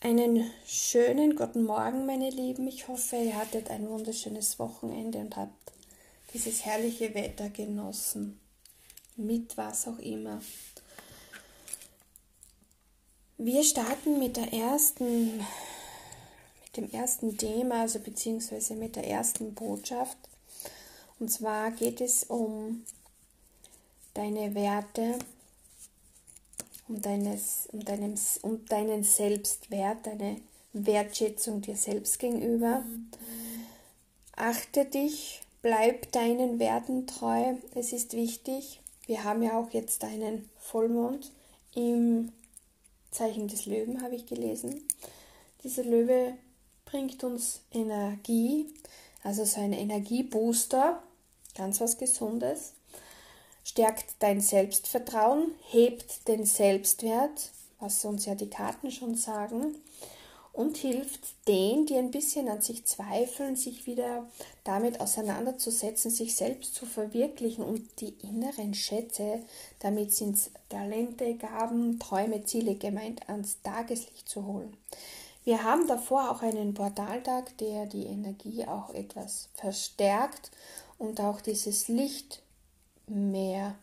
Einen schönen guten Morgen, meine Lieben. Ich hoffe, ihr hattet ein wunderschönes Wochenende und habt dieses herrliche Wetter genossen. Mit was auch immer. Wir starten mit der ersten, mit dem ersten Thema, also beziehungsweise mit der ersten Botschaft. Und zwar geht es um deine Werte um, deines, um, deinem, um deinen Selbstwert, deine Wertschätzung dir selbst gegenüber. Achte dich, bleib deinen Werten treu. Es ist wichtig. Wir haben ja auch jetzt einen Vollmond im Zeichen des Löwen, habe ich gelesen. Dieser Löwe bringt uns Energie, also so ein Energiebooster, ganz was Gesundes stärkt dein Selbstvertrauen, hebt den Selbstwert, was uns ja die Karten schon sagen, und hilft denen, die ein bisschen an sich zweifeln, sich wieder damit auseinanderzusetzen, sich selbst zu verwirklichen und die inneren Schätze, damit sind Talente, Gaben, Träume, Ziele gemeint, ans Tageslicht zu holen. Wir haben davor auch einen Portaltag, der die Energie auch etwas verstärkt und auch dieses Licht mehr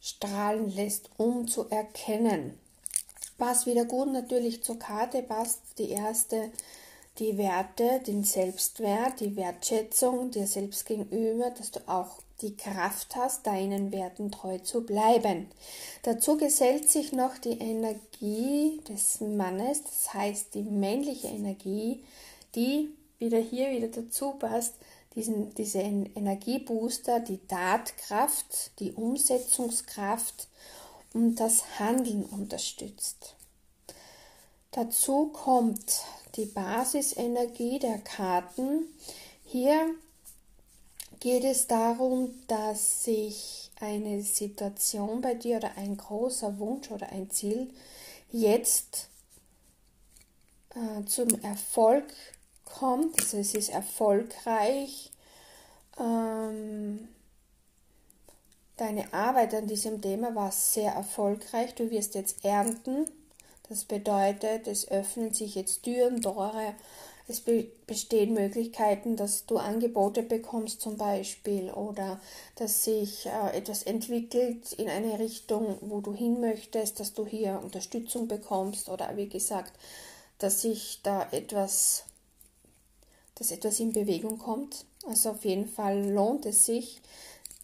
strahlen lässt, um zu erkennen. Was wieder gut natürlich zur Karte passt, die erste, die Werte, den Selbstwert, die Wertschätzung dir selbst gegenüber, dass du auch die Kraft hast, deinen Werten treu zu bleiben. Dazu gesellt sich noch die Energie des Mannes, das heißt die männliche Energie, die wieder hier wieder dazu passt, diesen, diese Energiebooster, die Tatkraft, die Umsetzungskraft und das Handeln unterstützt. Dazu kommt die Basisenergie der Karten. Hier geht es darum, dass sich eine Situation bei dir oder ein großer Wunsch oder ein Ziel jetzt äh, zum Erfolg kommt. Also es ist erfolgreich. Ähm, deine Arbeit an diesem Thema war sehr erfolgreich. Du wirst jetzt ernten. Das bedeutet, es öffnen sich jetzt Türen, Tore. Es be bestehen Möglichkeiten, dass du Angebote bekommst zum Beispiel oder dass sich äh, etwas entwickelt in eine Richtung, wo du hin möchtest, dass du hier Unterstützung bekommst oder wie gesagt, dass sich da etwas dass etwas in Bewegung kommt. Also auf jeden Fall lohnt es sich,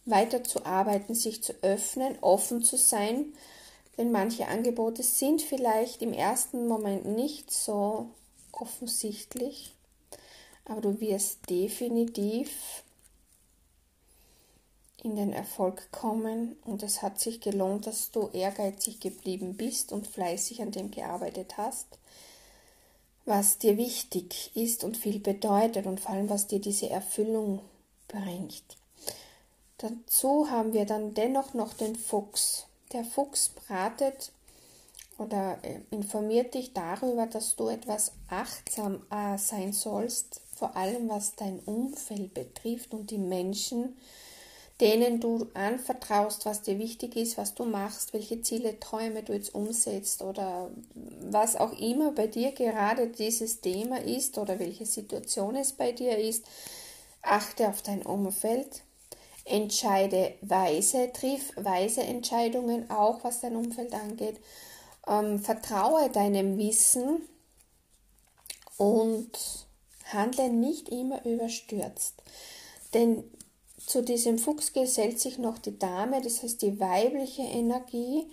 weiter zu arbeiten, sich zu öffnen, offen zu sein, denn manche Angebote sind vielleicht im ersten Moment nicht so offensichtlich, aber du wirst definitiv in den Erfolg kommen. Und es hat sich gelohnt, dass du ehrgeizig geblieben bist und fleißig an dem gearbeitet hast was dir wichtig ist und viel bedeutet und vor allem, was dir diese Erfüllung bringt. Dazu haben wir dann dennoch noch den Fuchs. Der Fuchs bratet oder äh, informiert dich darüber, dass du etwas achtsam äh, sein sollst, vor allem was dein Umfeld betrifft und die Menschen, denen du anvertraust, was dir wichtig ist, was du machst, welche Ziele, Träume du jetzt umsetzt oder was auch immer bei dir gerade dieses Thema ist oder welche Situation es bei dir ist, achte auf dein Umfeld, entscheide weise, triff weise Entscheidungen auch, was dein Umfeld angeht, ähm, vertraue deinem Wissen und handle nicht immer überstürzt. Denn zu diesem Fuchs gesellt sich noch die Dame, das heißt die weibliche Energie.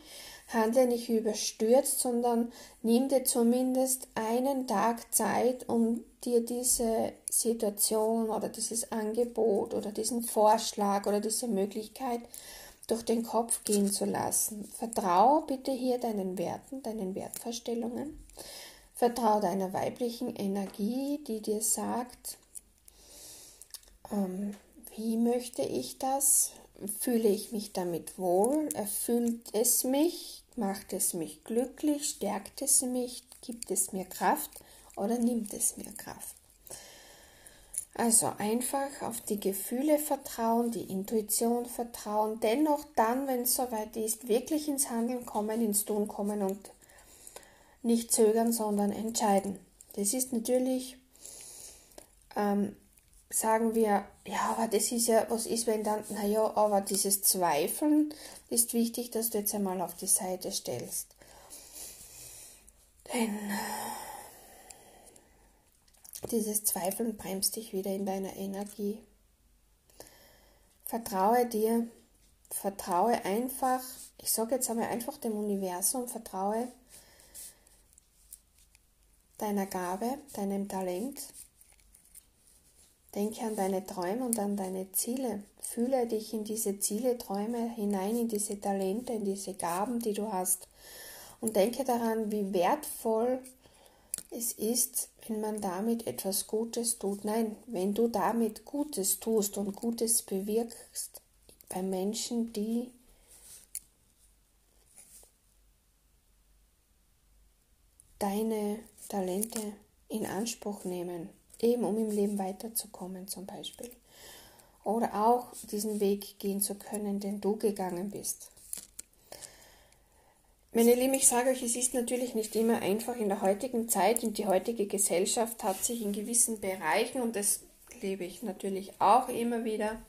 Handle nicht überstürzt, sondern nimm dir zumindest einen Tag Zeit, um dir diese Situation oder dieses Angebot oder diesen Vorschlag oder diese Möglichkeit durch den Kopf gehen zu lassen. Vertrau bitte hier deinen Werten, deinen Wertvorstellungen. Vertrau deiner weiblichen Energie, die dir sagt, ähm, wie möchte ich das? Fühle ich mich damit wohl? Erfüllt es mich? Macht es mich glücklich? Stärkt es mich? Gibt es mir Kraft oder nimmt es mir Kraft? Also einfach auf die Gefühle vertrauen, die Intuition vertrauen, dennoch dann, wenn es soweit ist, wirklich ins Handeln kommen, ins Tun kommen und nicht zögern, sondern entscheiden. Das ist natürlich, ähm, sagen wir, ja, aber das ist ja, was ist, wenn dann, naja, aber dieses Zweifeln ist wichtig, dass du jetzt einmal auf die Seite stellst. Denn dieses Zweifeln bremst dich wieder in deiner Energie. Vertraue dir, vertraue einfach, ich sage jetzt einmal einfach dem Universum, vertraue deiner Gabe, deinem Talent. Denke an deine Träume und an deine Ziele. Fühle dich in diese Ziele, Träume hinein, in diese Talente, in diese Gaben, die du hast. Und denke daran, wie wertvoll es ist, wenn man damit etwas Gutes tut. Nein, wenn du damit Gutes tust und Gutes bewirkst bei Menschen, die deine Talente in Anspruch nehmen, eben um im Leben weiterzukommen zum Beispiel. Oder auch diesen Weg gehen zu können, den du gegangen bist. Meine Lieben, ich sage euch, es ist natürlich nicht immer einfach in der heutigen Zeit und die heutige Gesellschaft hat sich in gewissen Bereichen, und das lebe ich natürlich auch immer wieder,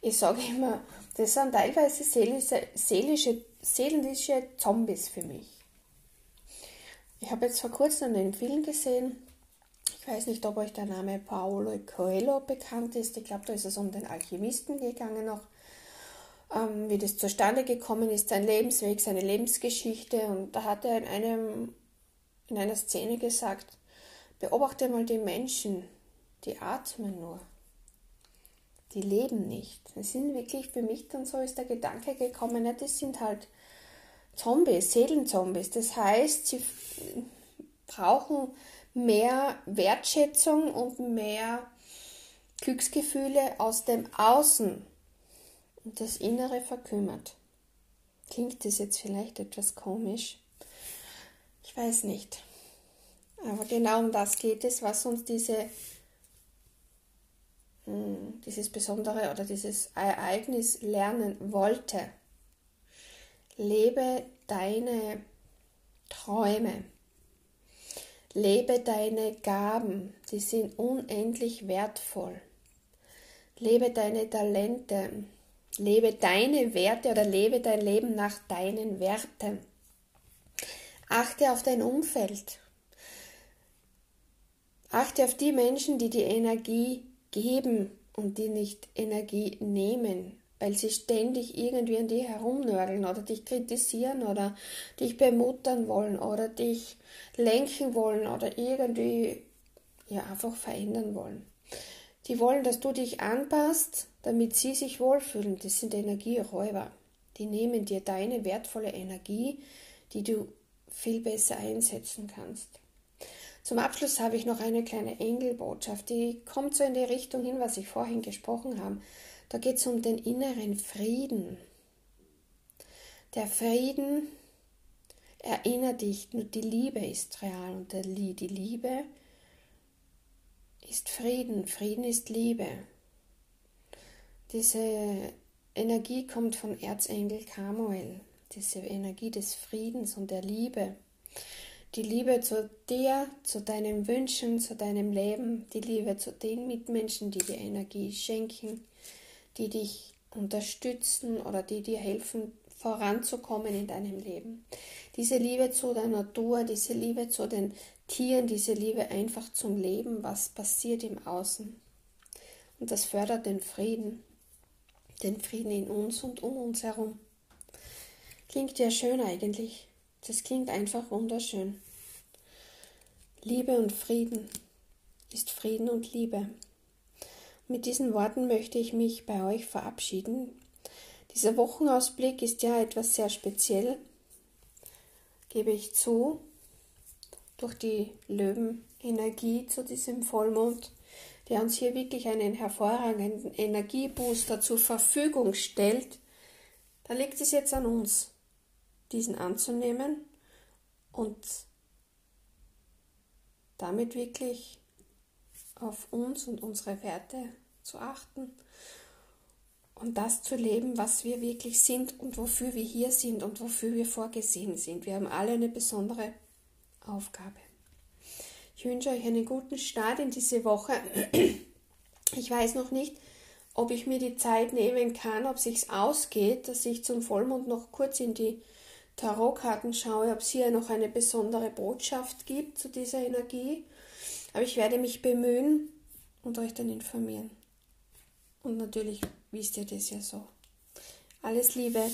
ich sage immer, das sind teilweise seelische, seelische, seelische Zombies für mich. Ich habe jetzt vor kurzem einen Film gesehen, weiß nicht, ob euch der Name Paolo Coelho bekannt ist, ich glaube, da ist es um den Alchemisten gegangen noch ähm, wie das zustande gekommen ist, sein Lebensweg, seine Lebensgeschichte. Und da hat er in, einem, in einer Szene gesagt, beobachte mal die Menschen, die atmen nur. Die leben nicht. Das sind wirklich für mich dann so ist der Gedanke gekommen, ja, das sind halt Zombies, Seelenzombies. Das heißt, sie brauchen mehr Wertschätzung und mehr Glücksgefühle aus dem Außen und das Innere verkümmert. Klingt das jetzt vielleicht etwas komisch? Ich weiß nicht. Aber genau um das geht es, was uns diese, hm, dieses besondere oder dieses Ereignis lernen wollte. Lebe deine Träume. Lebe deine Gaben, die sind unendlich wertvoll. Lebe deine Talente, Lebe deine Werte oder lebe dein Leben nach deinen Werten. Achte auf dein Umfeld. Achte auf die Menschen, die die Energie geben und die nicht Energie nehmen, weil sie ständig irgendwie an dir herumnörgeln oder dich kritisieren oder dich bemuttern wollen oder dich lenken wollen oder irgendwie ja einfach verändern wollen. Die wollen, dass du dich anpasst, damit sie sich wohlfühlen. Das sind Energieräuber. Die nehmen dir deine wertvolle Energie, die du viel besser einsetzen kannst. Zum Abschluss habe ich noch eine kleine Engelbotschaft, die kommt so in die Richtung hin, was ich vorhin gesprochen habe. Da geht es um den inneren Frieden. Der Frieden erinnert dich, nur die Liebe ist real und die Liebe ist Frieden, Frieden ist Liebe. Diese Energie kommt von Erzengel Kamuel, diese Energie des Friedens und der Liebe. Die Liebe zu dir, zu deinen Wünschen, zu deinem Leben, die Liebe zu den Mitmenschen, die dir Energie schenken, die dich unterstützen oder die dir helfen, voranzukommen in deinem Leben. Diese Liebe zu der Natur, diese Liebe zu den Tieren, diese Liebe einfach zum Leben, was passiert im Außen. Und das fördert den Frieden, den Frieden in uns und um uns herum. Klingt ja schön eigentlich. Das klingt einfach wunderschön. Liebe und Frieden ist Frieden und Liebe. Mit diesen Worten möchte ich mich bei euch verabschieden. Dieser Wochenausblick ist ja etwas sehr speziell, gebe ich zu, durch die Löwenenergie zu diesem Vollmond, der uns hier wirklich einen hervorragenden Energiebooster zur Verfügung stellt, da liegt es jetzt an uns, diesen anzunehmen und damit wirklich auf uns und unsere Werte zu achten und das zu leben, was wir wirklich sind und wofür wir hier sind und wofür wir vorgesehen sind. Wir haben alle eine besondere Aufgabe. Ich wünsche euch einen guten Start in diese Woche. Ich weiß noch nicht, ob ich mir die Zeit nehmen kann, ob sich's ausgeht, dass ich zum Vollmond noch kurz in die Tarotkarten schaue, ob es hier noch eine besondere Botschaft gibt zu dieser Energie. Aber ich werde mich bemühen und euch dann informieren. Und natürlich wisst ihr das ja so. Alles Liebe.